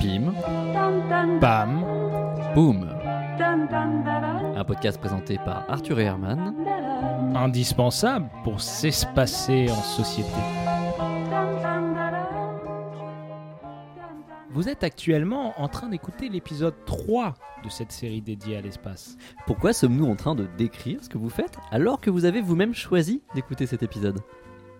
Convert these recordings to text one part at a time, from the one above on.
Pim, Bam. boum. Un podcast présenté par Arthur et Herman. Indispensable pour s'espacer en société. Vous êtes actuellement en train d'écouter l'épisode 3 de cette série dédiée à l'espace. Pourquoi sommes-nous en train de décrire ce que vous faites alors que vous avez vous-même choisi d'écouter cet épisode?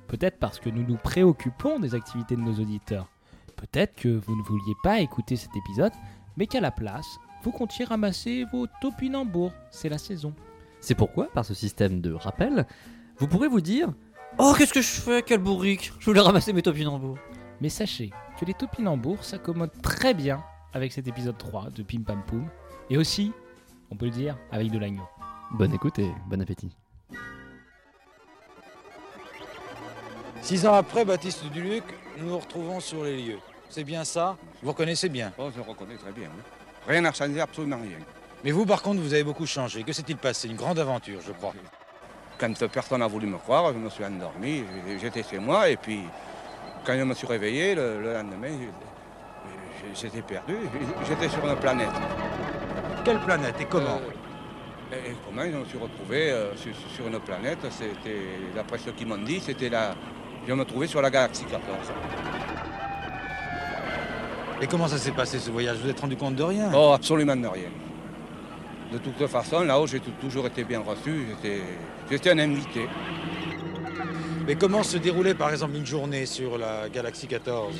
Peut-être parce que nous nous préoccupons des activités de nos auditeurs. Peut-être que vous ne vouliez pas écouter cet épisode, mais qu'à la place, vous comptiez ramasser vos topinambours. C'est la saison. C'est pourquoi, par ce système de rappel, vous pourrez vous dire Oh, qu'est-ce que je fais Quel bourrique Je voulais ramasser mes topinambours. Mais sachez que les topinambours s'accommodent très bien avec cet épisode 3 de Pim Pam Poum. Et aussi, on peut le dire, avec de l'agneau. Bonne écoute et bon appétit. Six ans après, Baptiste Duluc, nous nous retrouvons sur les lieux. C'est bien ça? Vous reconnaissez bien? Oh, je reconnais très bien, oui. Rien n'a changé, absolument rien. Mais vous, par contre, vous avez beaucoup changé. Que s'est-il passé? Une grande aventure, je crois. Quand personne n'a voulu me croire, je me suis endormi, j'étais chez moi, et puis quand je me suis réveillé le, le lendemain, j'étais perdu, j'étais sur une planète. Quelle planète et comment? Euh, et, et comment je me suis retrouvé euh, sur, sur une planète? C'était, d'après ce qu'ils m'ont dit, c'était la... Je me trouvais sur la galaxie 14. Et comment ça s'est passé ce voyage? Vous vous êtes rendu compte de rien? Oh, absolument de rien. De toute façon, là-haut, j'ai toujours été bien reçu, j'étais, un invité. Mais comment se déroulait par exemple une journée sur la Galaxie 14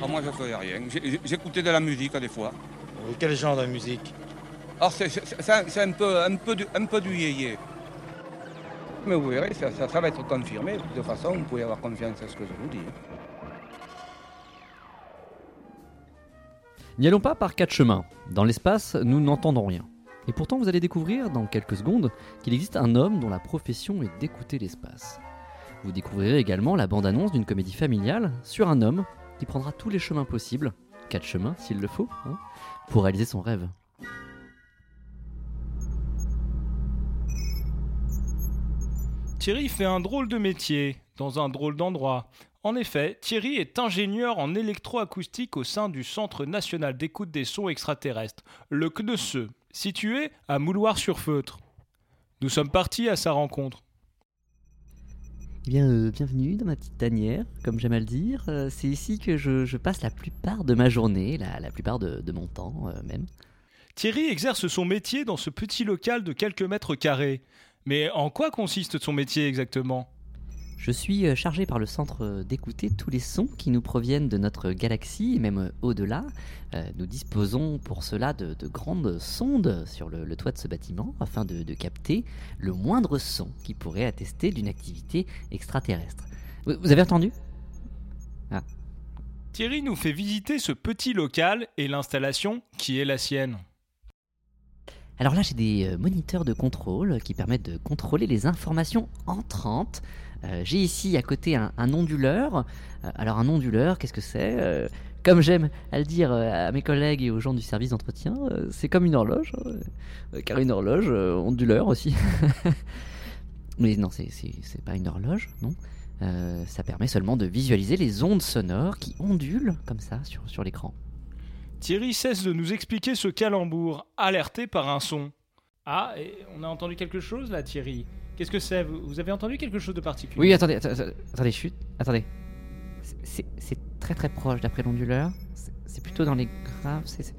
Ah, moi, je faisais rien. J'écoutais de la musique des fois. Quel genre de musique? Alors c'est, peu, un, peu du, un peu du yéyé. Mais vous verrez, ça, va être confirmé. De toute façon, vous pouvez avoir confiance à ce que je vous dis. N'y allons pas par quatre chemins. Dans l'espace, nous n'entendons rien. Et pourtant, vous allez découvrir dans quelques secondes qu'il existe un homme dont la profession est d'écouter l'espace. Vous découvrirez également la bande-annonce d'une comédie familiale sur un homme qui prendra tous les chemins possibles, quatre chemins s'il le faut, hein, pour réaliser son rêve. Thierry fait un drôle de métier, dans un drôle d'endroit. En effet, Thierry est ingénieur en électroacoustique au sein du Centre national d'écoute des sons extraterrestres, le CNESE, situé à Mouloir-sur-Feutre. Nous sommes partis à sa rencontre. Eh bien, euh, bienvenue dans ma petite tanière, comme j'aime à le dire. Euh, c'est ici que je, je passe la plupart de ma journée, la, la plupart de, de mon temps euh, même. Thierry exerce son métier dans ce petit local de quelques mètres carrés. Mais en quoi consiste son métier exactement? Je suis euh, chargé par le centre euh, d'écouter tous les sons qui nous proviennent de notre galaxie et même euh, au-delà. Nous disposons pour cela de, de grandes sondes sur le, le toit de ce bâtiment afin de, de capter le moindre son qui pourrait attester d'une activité extraterrestre. Vous, vous avez entendu? Thierry nous fait visiter ce petit local et l'installation qui est la sienne. Alors là, j'ai des euh, moniteurs de contrôle qui permettent de contrôler les informations entrantes. Euh, j'ai ici à côté un, onduleur. Euh, alors un onduleur, qu'est-ce que c'est Comme j'aime à le dire à mes collègues et aux gens du service d'entretien, c'est comme une horloge. hein. Car une horloge, onduleur aussi. Mais non, c'est- pas une horloge, non. Ça permet seulement de visualiser les ondes sonores qui ondulent comme ça sur l'écran. Thierry cesse de nous expliquer ce calembour, alerté par un son. Ah, et on a entendu quelque chose là, Thierry Qu'est-ce que c'est? Vous, vous avez entendu quelque chose de particulier? Oui, attendez, atta- attendez, chut, attendez. C'est- très très proche d'après l'onduleur. C'est- C'est plutôt dans les graves. c'est-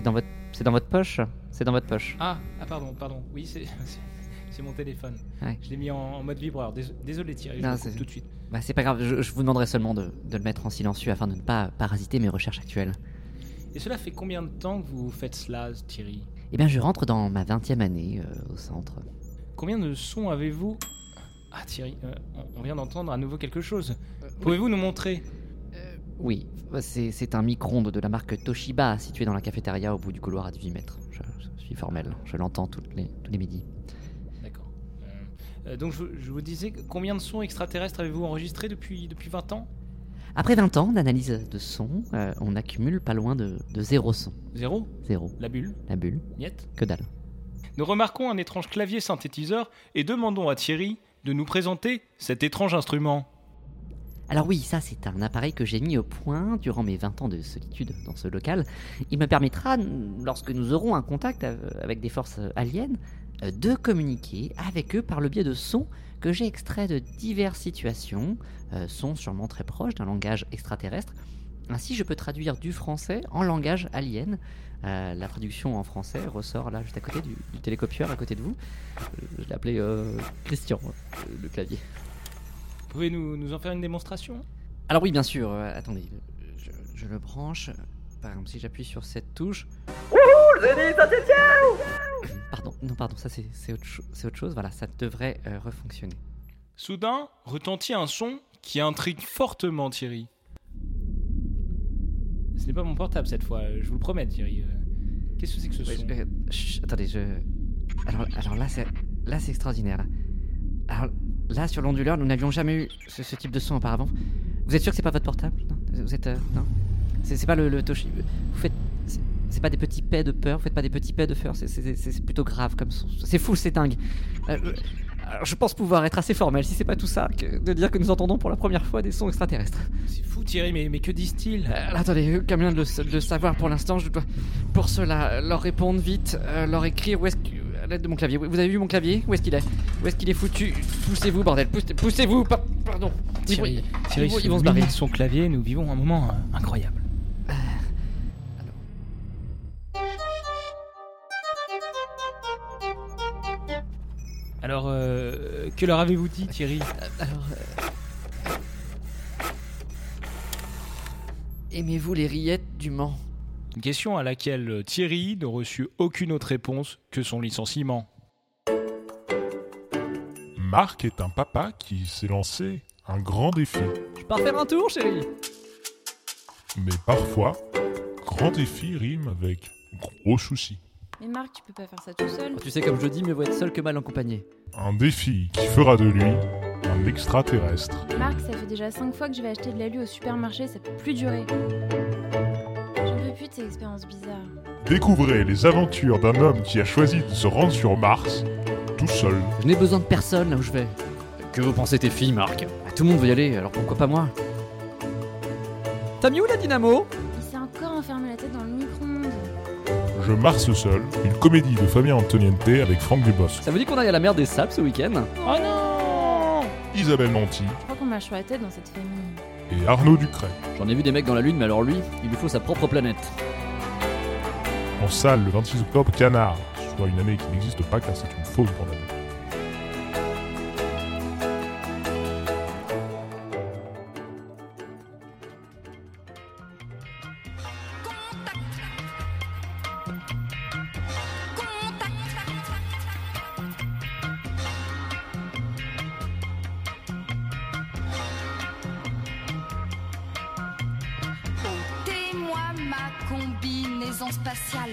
dans votre, c'est dans votre poche? C'est dans votre poche. Ah, ah, pardon, pardon. Oui, c'est mon téléphone. Ouais. Je l'ai mis en, en mode vibreur. Dés- Désolé, Thierry, je Non, c'est- tout de suite. Bah c'est pas grave. Je, je vous demanderai seulement de, de le mettre en silencieux afin de ne pas parasiter mes recherches actuelles. Et cela fait combien de temps que vous faites cela, Thierry? Eh bien, je rentre dans ma 20e année euh, au centre. Combien de sons avez-vous? Ah, Thierry, euh, on- vient d'entendre à nouveau quelque chose. Pouvez-vous nous montrer? Oui, c'est c'est un micro-ondes de la marque Toshiba situé dans la cafétéria au bout du couloir à 18 mètres. Je, je suis formel. Je l'entends toutes les, tous les midis. D'accord. Euh, euh, donc, je, je vous disais, combien de sons extraterrestres avez-vous enregistrés depuis, depuis 20 ans? Après 20 ans d'analyse de son, euh, on accumule pas loin de, de zéro son. Zéro Zéro. La bulle La bulle, Niet que dalle. Nous remarquons un étrange clavier synthétiseur et demandons à Thierry de nous présenter cet étrange instrument. Alors oui, ça c'est un appareil que j'ai mis au point durant mes 20 ans de solitude dans ce local. Il me permettra, lorsque nous aurons un contact avec des forces aliens, de communiquer avec eux par le biais de sons que j'ai extraits de diverses situations, euh, sons sûrement très proches d'un langage extraterrestre. Ainsi, je peux traduire du français en langage alien. Euh, la traduction en français ressort là juste à côté du, du télécopieur, à côté de vous. Euh, je l'ai appelé euh, Christian, euh, le clavier. Vous pouvez nous, nous en faire une démonstration? Alors oui, bien sûr. euh, attendez, je, je le branche. Par exemple, si j'appuie sur cette touche. Pardon, non, pardon, ça c'est autre, cho- autre chose. Voilà, ça devrait euh, refonctionner. Soudain, retentit un son qui intrigue fortement Thierry. Ce n'est pas mon portable cette fois, je vous le promets Thierry. Euh, Qu'est-ce que c'est que ce Ouais, son je- euh, chut, attendez, je. Alors, alors là, c'est là, c'est extraordinaire. Là. Alors là, sur l'onduleur, nous n'avions jamais eu ce, ce type de son auparavant. Vous êtes sûr que c'est pas votre portable? Non? Vous êtes euh, non? C'est c'est pas le, le Toshi? Vous faites. C'est- pas des petits paix de peur. Vous faites pas des petits paix de peur. c'est- plutôt grave comme son. C'est fou, c'est dingue. Euh, euh, alors, je pense pouvoir être assez formel, si c'est pas tout ça, que de dire que nous entendons pour la première fois des sons extraterrestres. C'est fou Thierry, mais, mais que disent-ils? Euh, attendez, euh, comme vient de le, de le savoir pour l'instant, je dois pour cela leur répondre vite, euh, leur écrire où est-ce que. à l'aide de mon clavier. Vous avez vu mon clavier? Où est-ce qu'il est? Où est-ce qu'il est foutu? Poussez-vous, bordel, poussez- poussez-vous pa- Pardon. Thierry, Ils Thierry vont- se ils vont se barrer. de son clavier, nous vivons un moment incroyable. Alors, euh, que leur avez-vous dit, Thierry Alors. euh, Aimez-vous les rillettes du Mans? Une question à laquelle Thierry ne reçut aucune autre réponse que son licenciement. Marc est un papa qui s'est lancé un grand défi. Je pars faire un tour, chérie? Mais parfois, grand défi rime avec gros souci. Mais Marc, tu peux pas faire ça tout seul. Tu sais, comme je dis, mieux vaut être seul que mal accompagné. Un défi qui fera de lui un extraterrestre. Marc, ça fait déjà 5 fois que je vais acheter de l'alu au supermarché, ça peut plus durer. J'en peux plus de ces expériences bizarres. Découvrez les aventures d'un homme qui a choisi de se rendre sur Mars tout seul. Je n'ai besoin de personne là où je vais. Que vous pensez tes filles, Marc? Ah, Tout le monde veut y aller, alors pourquoi pas moi? T'as mis où la dynamo? Je Mars seul, une comédie de Fabien Antoniente avec Franck Dubosc, Ça vous dit qu'on aille à la mer des sables ce week-end? Oh non Isabelle Nanty Je crois qu'on la tête dans cette famille. et Arnaud Ducret. J'en ai vu des mecs dans la lune, mais alors lui, il lui faut sa propre planète. En salle le 26 octobre, Canard, soit une année qui n'existe pas car c'est une fausse bande spatiale.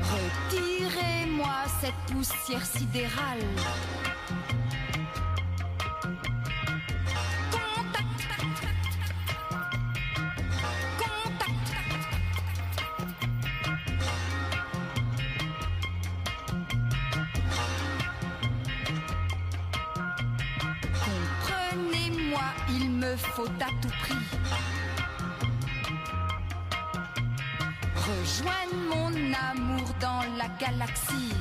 Retirez-moi cette poussière sidérale. Comprenez-moi, il me faut à tout prix rejoindre mon amour dans la galaxie.